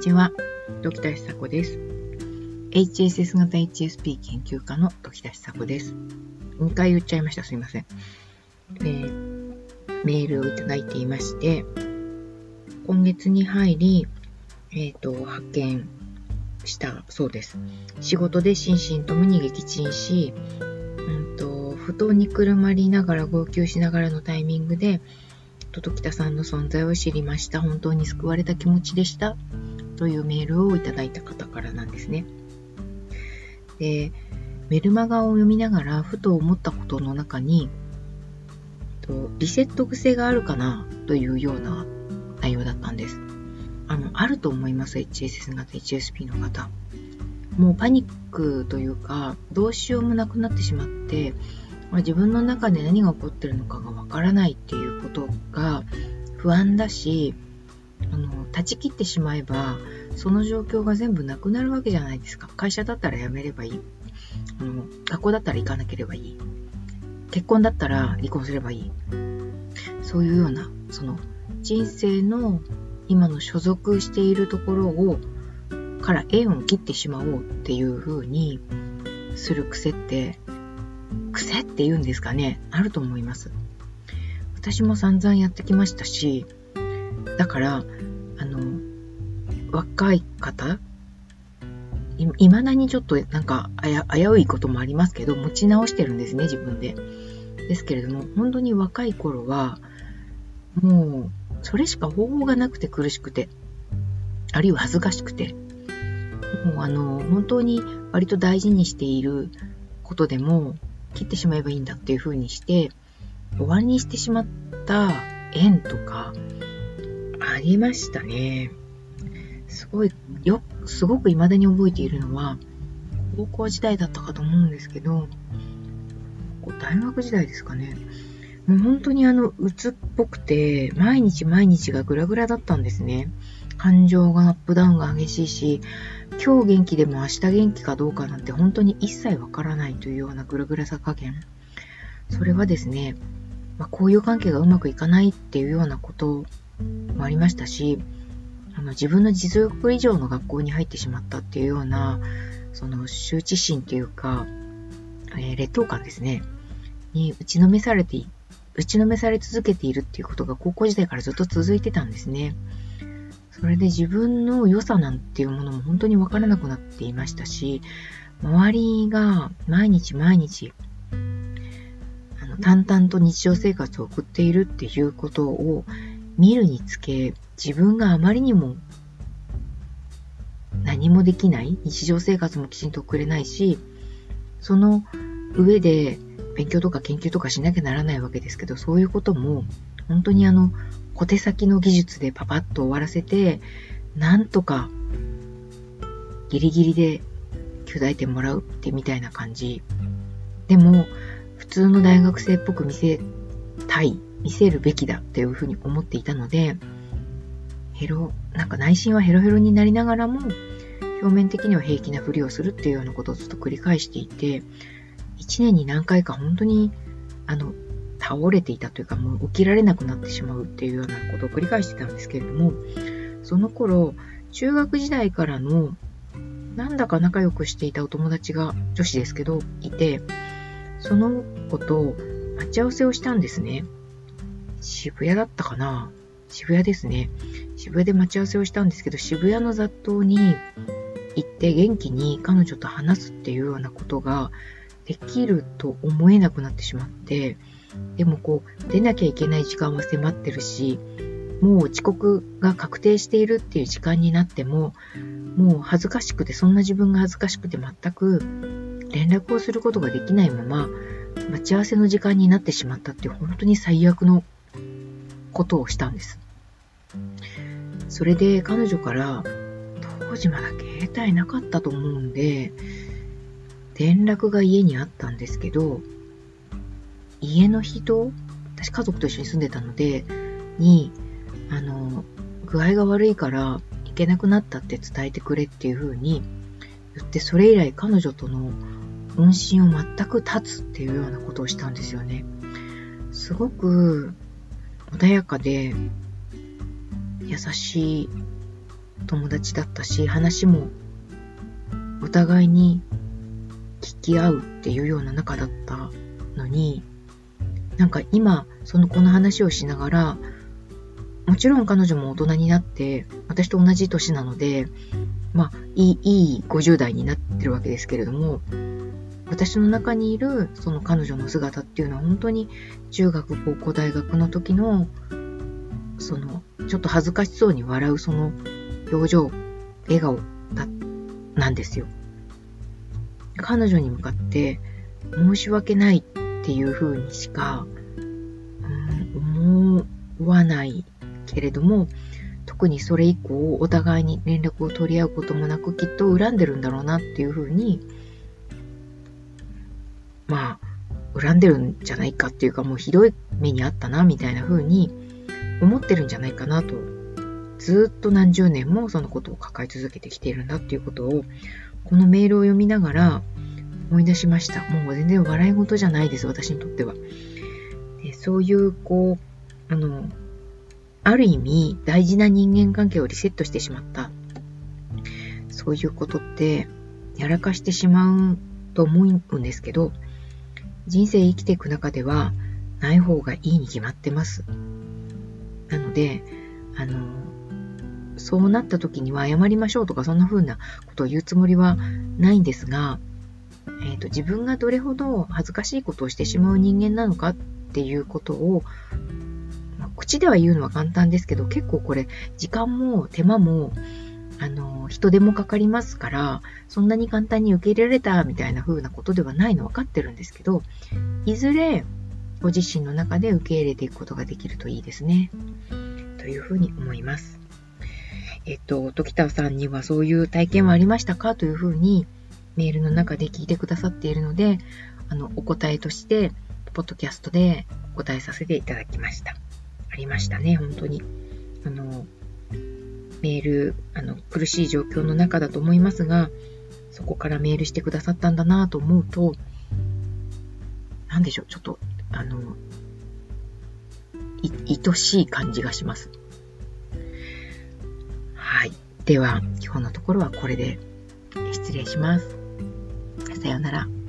にちは。時田久子です。HSS 型 HSP 研究家の時田久子です。2回言っちゃいました。すいません。えー、メールをいただいていまして、今月に入り、えっ、ー、と、発見したそうです。仕事で心身ともに撃沈し、うんと、布団にくるまりながら号泣しながらのタイミングで、と時田さんの存在を知りました。本当に救われた気持ちでした。というメールをいただいた方からなんですね。で、メルマガを読みながらふと思ったことの中に、リセット癖があるかなというような内容だったんです。あの、あると思います。HSS 型 HSP の方。もうパニックというか、どうしようもなくなってしまって、自分の中で何が起こってるのかがわからないっていうことが不安だしあの断ち切ってしまえばその状況が全部なくなるわけじゃないですか。会社だったら辞めればいい。あの学校だったら行かなければいい。結婚だったら離婚すればいい。そういうようなその人生の今の所属しているところをから縁を切ってしまおうっていう風にする癖って癖って言うんですかね、あると思います。私も散々やってきましたし、だから、あの、若い方、いまだにちょっとなんか危ういこともありますけど、持ち直してるんですね、自分で。ですけれども、本当に若い頃は、もう、それしか方法がなくて苦しくて、あるいは恥ずかしくて、もうあの、本当に割と大事にしていることでも、切ってしまえばいいんだっていう風にして終わりにしてしまった縁とかありましたね。すごい、よ、すごく未だに覚えているのは、高校時代だったかと思うんですけど、大学時代ですかね。もう本当にあの、鬱っぽくて、毎日毎日がグラグラだったんですね。感情がアップダウンが激しいし、今日元気でも明日元気かどうかなんて本当に一切わからないというようなぐるぐるさ加減。それはですね、まあ、交友関係がうまくいかないっていうようなこともありましたし、あの自分の実力以上の学校に入ってしまったっていうような、その羞恥心というか、えー、劣等感ですね、に打ちのめされて、打ちのめされ続けているっていうことが高校時代からずっと続いてたんですね。それで自分の良さなんていうものも本当にわからなくなっていましたし、周りが毎日毎日、あの淡々と日常生活を送っているっていうことを見るにつけ、自分があまりにも何もできない、日常生活もきちんと送れないし、その上で勉強とか研究とかしなきゃならないわけですけど、そういうことも本当にあの小手先の技術でパパッと終わらせて、なんとかギリギリで巨大点もらうってみたいな感じ。でも、普通の大学生っぽく見せたい、見せるべきだっていうふうに思っていたので、ヘロ、なんか内心はヘロヘロになりながらも、表面的には平気なふりをするっていうようなことをずっと繰り返していて、一年に何回か本当に、あの、倒れていたというか、もう起きられなくなってしまうっていうようなことを繰り返してたんですけれども、その頃、中学時代からの、なんだか仲良くしていたお友達が、女子ですけど、いて、その子と待ち合わせをしたんですね。渋谷だったかな？渋谷ですね。渋谷で待ち合わせをしたんですけど、渋谷の雑踏に行って元気に彼女と話すっていうようなことができると思えなくなってしまって、でもこう、出なきゃいけない時間は迫ってるし、もう遅刻が確定しているっていう時間になっても、もう恥ずかしくて、そんな自分が恥ずかしくて全く連絡をすることができないまま、待ち合わせの時間になってしまったって本当に最悪のことをしたんです。それで彼女から、当時まだ携帯なかったと思うんで、連絡が家にあったんですけど、家の人、私家族と一緒に住んでたので、に、あの、具合が悪いから行けなくなったって伝えてくれっていう風に言って、それ以来彼女との音信を全く断つっていうようなことをしたんですよね。すごく穏やかで優しい友達だったし、話もお互いに聞き合うっていうような仲だったのに、なんか今、その子の話をしながら、もちろん彼女も大人になって、私と同じ年なので、まあ、いい、いい50代になってるわけですけれども、私の中にいるその彼女の姿っていうのは本当に中学、高校、大学の時の、その、ちょっと恥ずかしそうに笑うその表情、笑顔だ、なんですよ。彼女に向かって申し訳ないっていう風にしか、うん、思わないけれども、特にそれ以降お互いに連絡を取り合うこともなくきっと恨んでるんだろうなっていう風に、まあ、恨んでるんじゃないかっていうかもうひどい目にあったなみたいな風に思ってるんじゃないかなと、ずっと何十年もそのことを抱え続けてきているんだっていうことを、このメールを読みながら思い出しました。もう全然笑い事じゃないです、私にとっては。でそういう、こう、あの、ある意味大事な人間関係をリセットしてしまった。そういうことってやらかしてしまうと思うんですけど、人生生きていく中ではない方がいいに決まってます。なので、あの、そうなった時には謝りましょうとかそんな風なことを言うつもりはないんですが、えーと、自分がどれほど恥ずかしいことをしてしまう人間なのかっていうことを、まあ、口では言うのは簡単ですけど結構これ時間も手間もあの人手もかかりますからそんなに簡単に受け入れられたみたいな風なことではないの分かってるんですけどいずれご自身の中で受け入れていくことができるといいですね。というふうに思います。えっと、時田さんにはそういう体験はありましたか？というふうにメールの中で聞いてくださっているので、あの、お答えとして、ポッドキャストでお答えさせていただきました。ありましたね、本当に。あの、メール、あの、苦しい状況の中だと思いますが、そこからメールしてくださったんだなと思うと、なんでしょう、ちょっとあの、い、愛しい感じがします。はい。では、今日のところはこれで失礼します。さようなら。